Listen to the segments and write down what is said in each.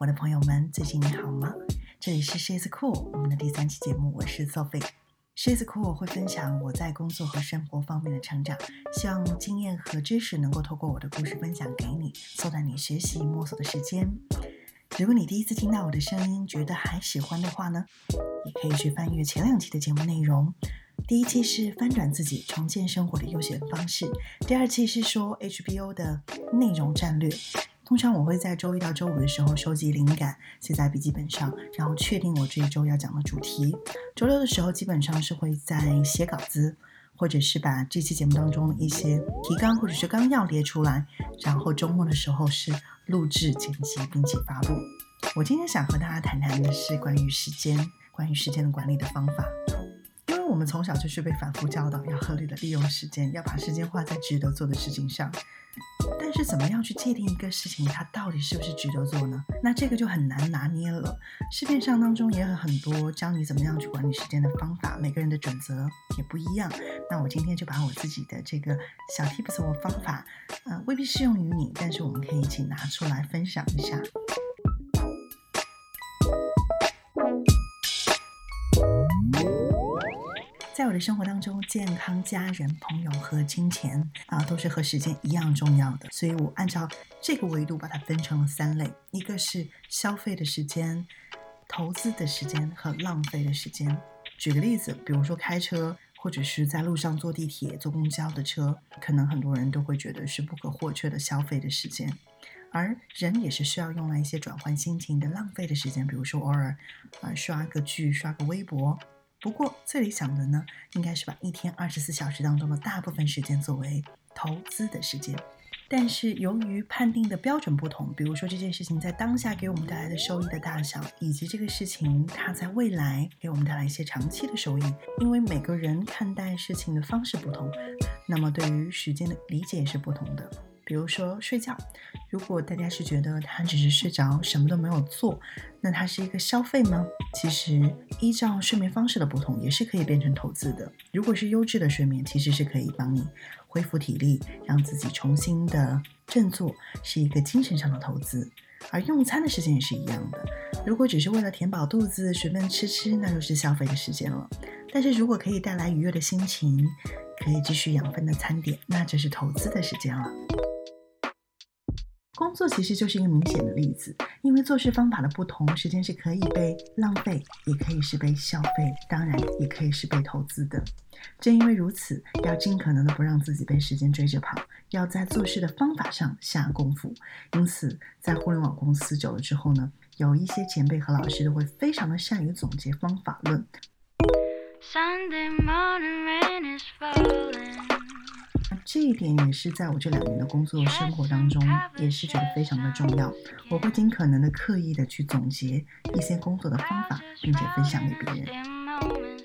我的朋友们，最近你好吗？这里是 She's Cool，我们的第三期节目，我是 Sophie。She's Cool 会分享我在工作和生活方面的成长，希望经验和知识能够透过我的故事分享给你，缩短你学习摸索的时间。如果你第一次听到我的声音，觉得还喜欢的话呢，也可以去翻阅前两期的节目内容。第一期是翻转自己、重建生活的优选方式，第二期是说 HBO 的内容战略。通常我会在周一到周五的时候收集灵感，写在笔记本上，然后确定我这一周要讲的主题。周六的时候基本上是会在写稿子，或者是把这期节目当中的一些提纲或者是纲要列出来，然后周末的时候是录制、剪辑并且发布。我今天想和大家谈谈的是关于时间、关于时间的管理的方法。我们从小就是被反复教导要合理的利用时间，要把时间花在值得做的事情上。但是，怎么样去界定一个事情它到底是不是值得做呢？那这个就很难拿捏了。市面上当中也有很多教你怎么样去管理时间的方法，每个人的准则也不一样。那我今天就把我自己的这个小 tips 或方法，呃，未必适用于你，但是我们可以一起拿出来分享一下。在我的生活当中，健康、家人、朋友和金钱啊，都是和时间一样重要的。所以我按照这个维度把它分成了三类：一个是消费的时间、投资的时间和浪费的时间。举个例子，比如说开车或者是在路上坐地铁、坐公交的车，可能很多人都会觉得是不可或缺的消费的时间。而人也是需要用来一些转换心情的浪费的时间，比如说偶尔啊刷个剧、刷个微博。不过最理想的呢，应该是把一天二十四小时当中的大部分时间作为投资的时间。但是由于判定的标准不同，比如说这件事情在当下给我们带来的收益的大小，以及这个事情它在未来给我们带来一些长期的收益，因为每个人看待事情的方式不同，那么对于时间的理解也是不同的。比如说睡觉，如果大家是觉得他只是睡着，什么都没有做，那它是一个消费吗？其实依照睡眠方式的不同，也是可以变成投资的。如果是优质的睡眠，其实是可以帮你恢复体力，让自己重新的振作，是一个精神上的投资。而用餐的时间也是一样的，如果只是为了填饱肚子，随便吃吃，那就是消费的时间了。但是如果可以带来愉悦的心情，可以继续养分的餐点，那就是投资的时间了。工作其实就是一个明显的例子，因为做事方法的不同，时间是可以被浪费，也可以是被消费，当然也可以是被投资的。正因为如此，要尽可能的不让自己被时间追着跑，要在做事的方法上下功夫。因此，在互联网公司久了之后呢，有一些前辈和老师都会非常的善于总结方法论。Sunday morning is fine 这一点也是在我这两年的工作生活当中，也是觉得非常的重要。我会尽可能的刻意的去总结一些工作的方法，并且分享给别人。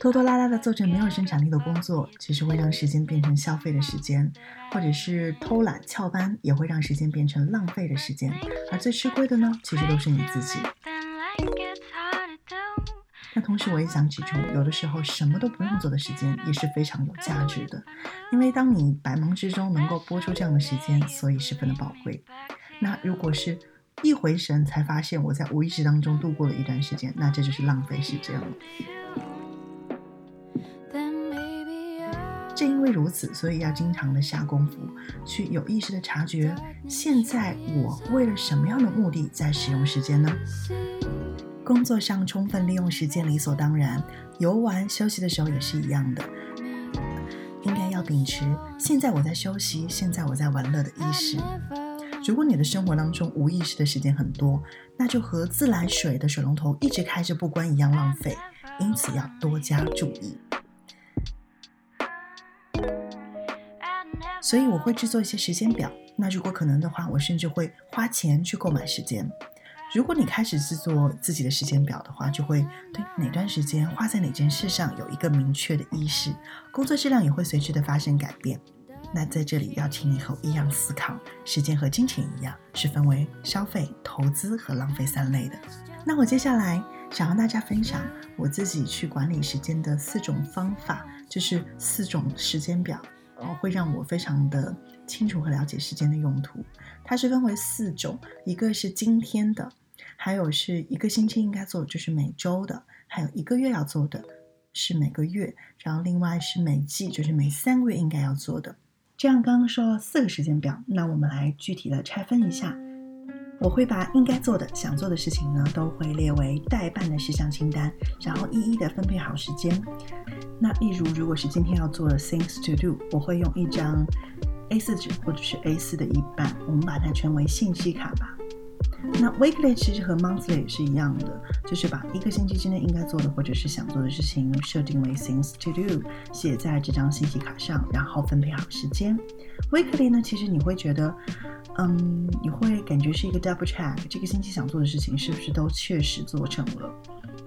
拖拖拉拉的做着没有生产力的工作，其实会让时间变成消费的时间；或者是偷懒翘班，也会让时间变成浪费的时间。而最吃亏的呢，其实都是你自己。那同时，我也想指出，有的时候什么都不用做的时间也是非常有价值的，因为当你百忙之中能够拨出这样的时间，所以十分的宝贵。那如果是一回神才发现我在无意识当中度过了一段时间，那这就是浪费时间了。正因为如此，所以要经常的下功夫，去有意识的察觉，现在我为了什么样的目的在使用时间呢？工作上充分利用时间理所当然，游玩休息的时候也是一样的，应该要秉持现在我在休息，现在我在玩乐的意识。如果你的生活当中无意识的时间很多，那就和自来水的水龙头一直开着不关一样浪费，因此要多加注意。所以我会制作一些时间表，那如果可能的话，我甚至会花钱去购买时间。如果你开始制作自己的时间表的话，就会对哪段时间花在哪件事上有一个明确的意识，工作质量也会随之的发生改变。那在这里要请你和我一样思考，时间和金钱一样是分为消费、投资和浪费三类的。那我接下来想和大家分享我自己去管理时间的四种方法，就是四种时间表，呃，会让我非常的清楚和了解时间的用途。它是分为四种，一个是今天的。还有是一个星期应该做就是每周的，还有一个月要做的是每个月，然后另外是每季，就是每三个月应该要做的。这样刚刚说了四个时间表，那我们来具体的拆分一下。我会把应该做的、想做的事情呢，都会列为待办的事项清单，然后一一的分配好时间。那例如，如果是今天要做的 things to do，我会用一张 A4 纸或者是 A4 的一半，我们把它称为信息卡吧。那 weekly 其实和 monthly 是一样的，就是把一个星期之内应该做的或者是想做的事情设定为 things to do，写在这张信息卡上，然后分配好时间。weekly 呢，其实你会觉得，嗯，你会感觉是一个 double check，这个星期想做的事情是不是都确实做成了。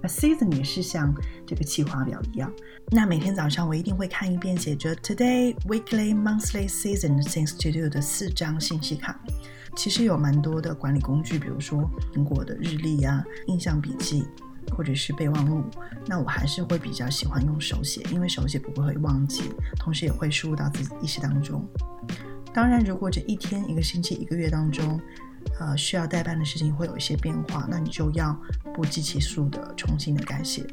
那 season 也是像这个计划表一样，那每天早上我一定会看一遍写着 today weekly monthly season things to do 的四张信息卡。其实有蛮多的管理工具，比如说苹果的日历啊、印象笔记，或者是备忘录。那我还是会比较喜欢用手写，因为手写不会忘记，同时也会输入到自己意识当中。当然，如果这一天、一个星期、一个月当中，呃，需要代办的事情会有一些变化，那你就要不计其数的重新的改写。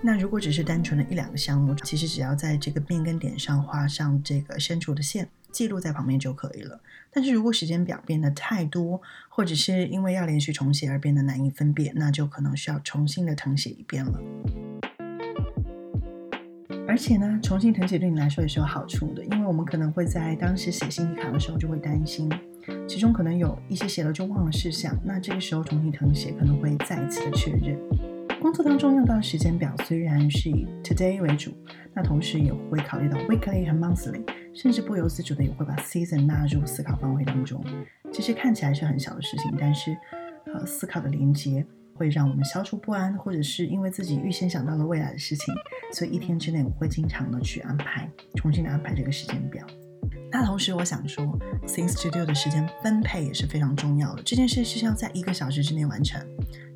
那如果只是单纯的一两个项目，其实只要在这个变更点上画上这个删除的线。记录在旁边就可以了。但是如果时间表变得太多，或者是因为要连续重写而变得难以分辨，那就可能需要重新的誊写一遍了。而且呢，重新誊写对你来说也是有好处的，因为我们可能会在当时写信息卡的时候就会担心，其中可能有一些写了就忘了事项，那这个时候重新誊写可能会再一次的确认。工作当中用到的时间表虽然是以 today 为主，那同时也会考虑到 weekly 和 monthly。甚至不由自主的也会把 season 纳入思考范围当中。其实看起来是很小的事情，但是呃，思考的连接会让我们消除不安，或者是因为自己预先想到了未来的事情，所以一天之内我会经常的去安排，重新的安排这个时间表。那同时我想说，things to do 的时间分配也是非常重要的。这件事是要在一个小时之内完成，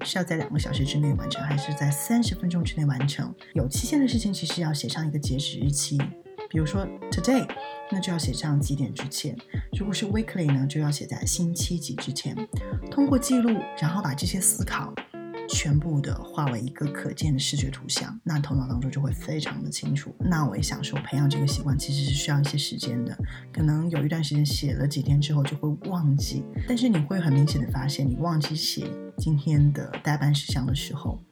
是要在两个小时之内完成，还是在三十分钟之内完成？有期限的事情其实要写上一个截止日期。比如说 today，那就要写上几点之前；如果是 weekly 呢，就要写在星期几之前。通过记录，然后把这些思考全部的化为一个可见的视觉图像，那头脑当中就会非常的清楚。那我也想说，培养这个习惯其实是需要一些时间的，可能有一段时间写了几天之后就会忘记。但是你会很明显的发现，你忘记写今天的代办事项的时候，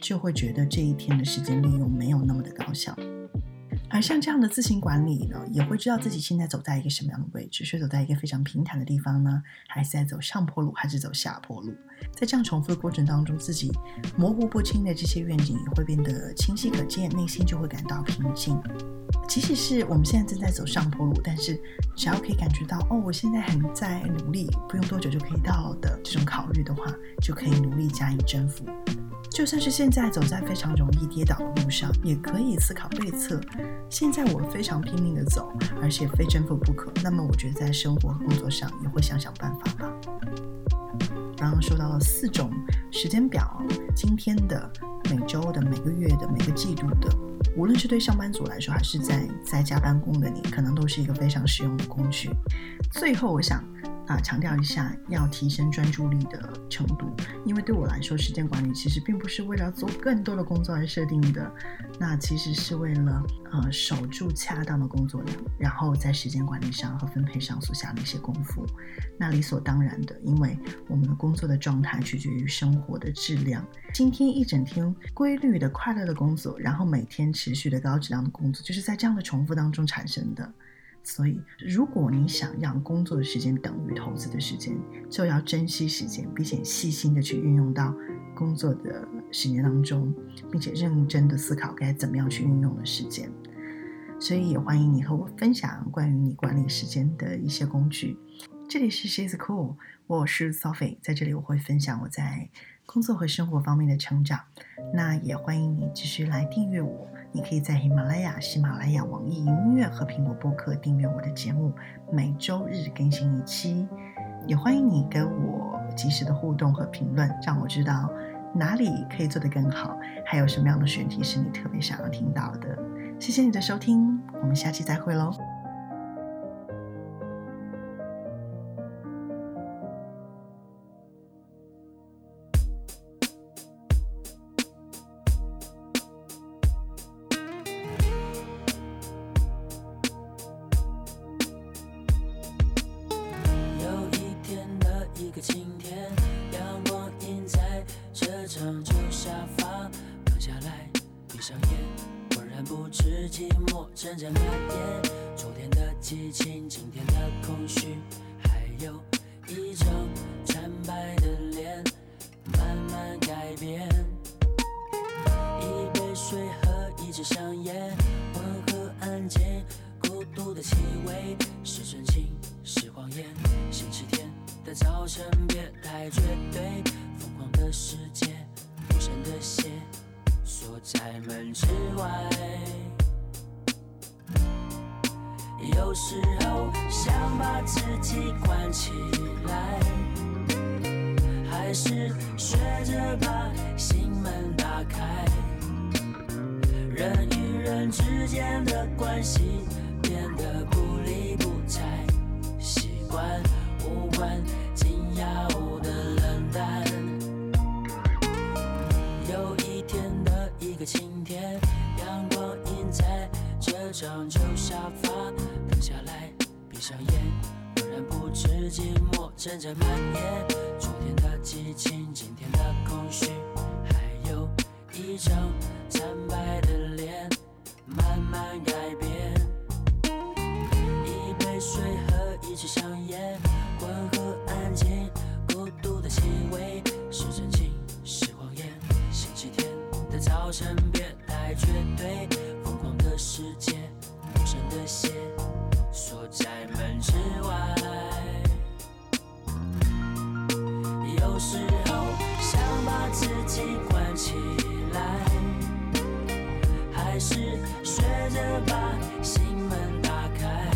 就会觉得这一天的时间利用没有那么的高效。而像这样的自行管理呢，也会知道自己现在走在一个什么样的位置，是走在一个非常平坦的地方呢，还是在走上坡路，还是走下坡路？在这样重复的过程当中，自己模糊不清的这些愿景也会变得清晰可见，内心就会感到平静。即使是我们现在正在走上坡路，但是只要可以感觉到哦，我现在很在努力，不用多久就可以到的这种考虑的话，就可以努力加以征服。就算是现在走在非常容易跌倒的路上，也可以思考对策。现在我非常拼命的走，而且非征服不可。那么我觉得在生活和工作上也会想想办法吧。刚刚说到了四种时间表，今天的、每周的、每个月的、每个季度的，无论是对上班族来说，还是在在家办公的你，可能都是一个非常实用的工具。最后，我想。啊，强调一下，要提升专注力的程度，因为对我来说，时间管理其实并不是为了做更多的工作而设定的，那其实是为了呃守住恰当的工作量，然后在时间管理上和分配上所下的一些功夫。那理所当然的，因为我们的工作的状态取决于生活的质量。今天一整天规律的快乐的工作，然后每天持续的高质量的工作，就是在这样的重复当中产生的。所以，如果你想让工作的时间等于投资的时间，就要珍惜时间，并且细心的去运用到工作的时间当中，并且认真的思考该怎么样去运用的时间。所以，也欢迎你和我分享关于你管理时间的一些工具。这里是 She's Cool，我是 Sophie，在这里我会分享我在工作和生活方面的成长。那也欢迎你继续来订阅我。你可以在喜马拉雅、喜马拉雅、网易云音乐和苹果播客订阅我的节目，每周日更新一期。也欢迎你跟我及时的互动和评论，让我知道哪里可以做得更好，还有什么样的选题是你特别想要听到的。谢谢你的收听，我们下期再会喽。旧沙发，躺下来，闭上眼，浑然不知寂寞正在蔓延。昨天的激情，今天的空虚，还有一张惨白的脸，慢慢改变。一杯水和一支香烟，温和安静，孤独的气味，是真情，是谎言。星期天的早晨，别太绝对。疯狂的世界。无声的线，锁在门之外。有时候想把自己关起来，还是学着把心门打开。人与人之间的关系变得不理不睬，寞正是学着把心门打开。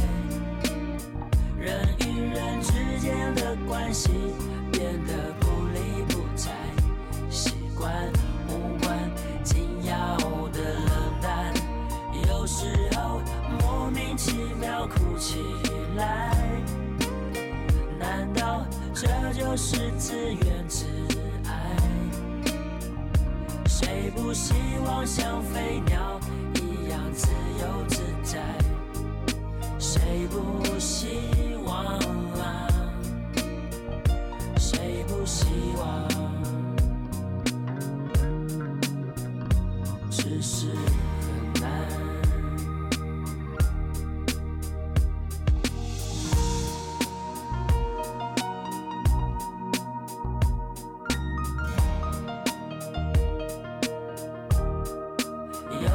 人与人之间的关系变得不理不睬，习惯无关紧要的冷淡。有时候莫名其妙哭起来，难道这就是自愿谁不希望像飞鸟一样自由自在？谁不希望啊？谁不希望？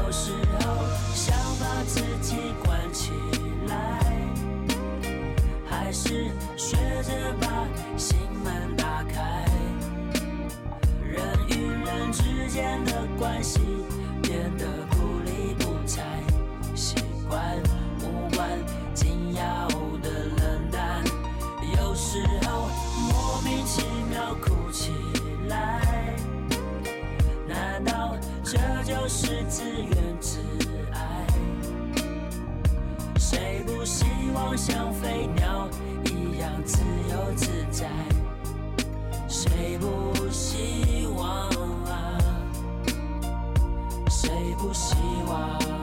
有时候想把自己关起来，还是学着把心门打开。人与人之间的关系是自怨自艾谁不希望像飞鸟一样自由自在谁不希望啊谁不希望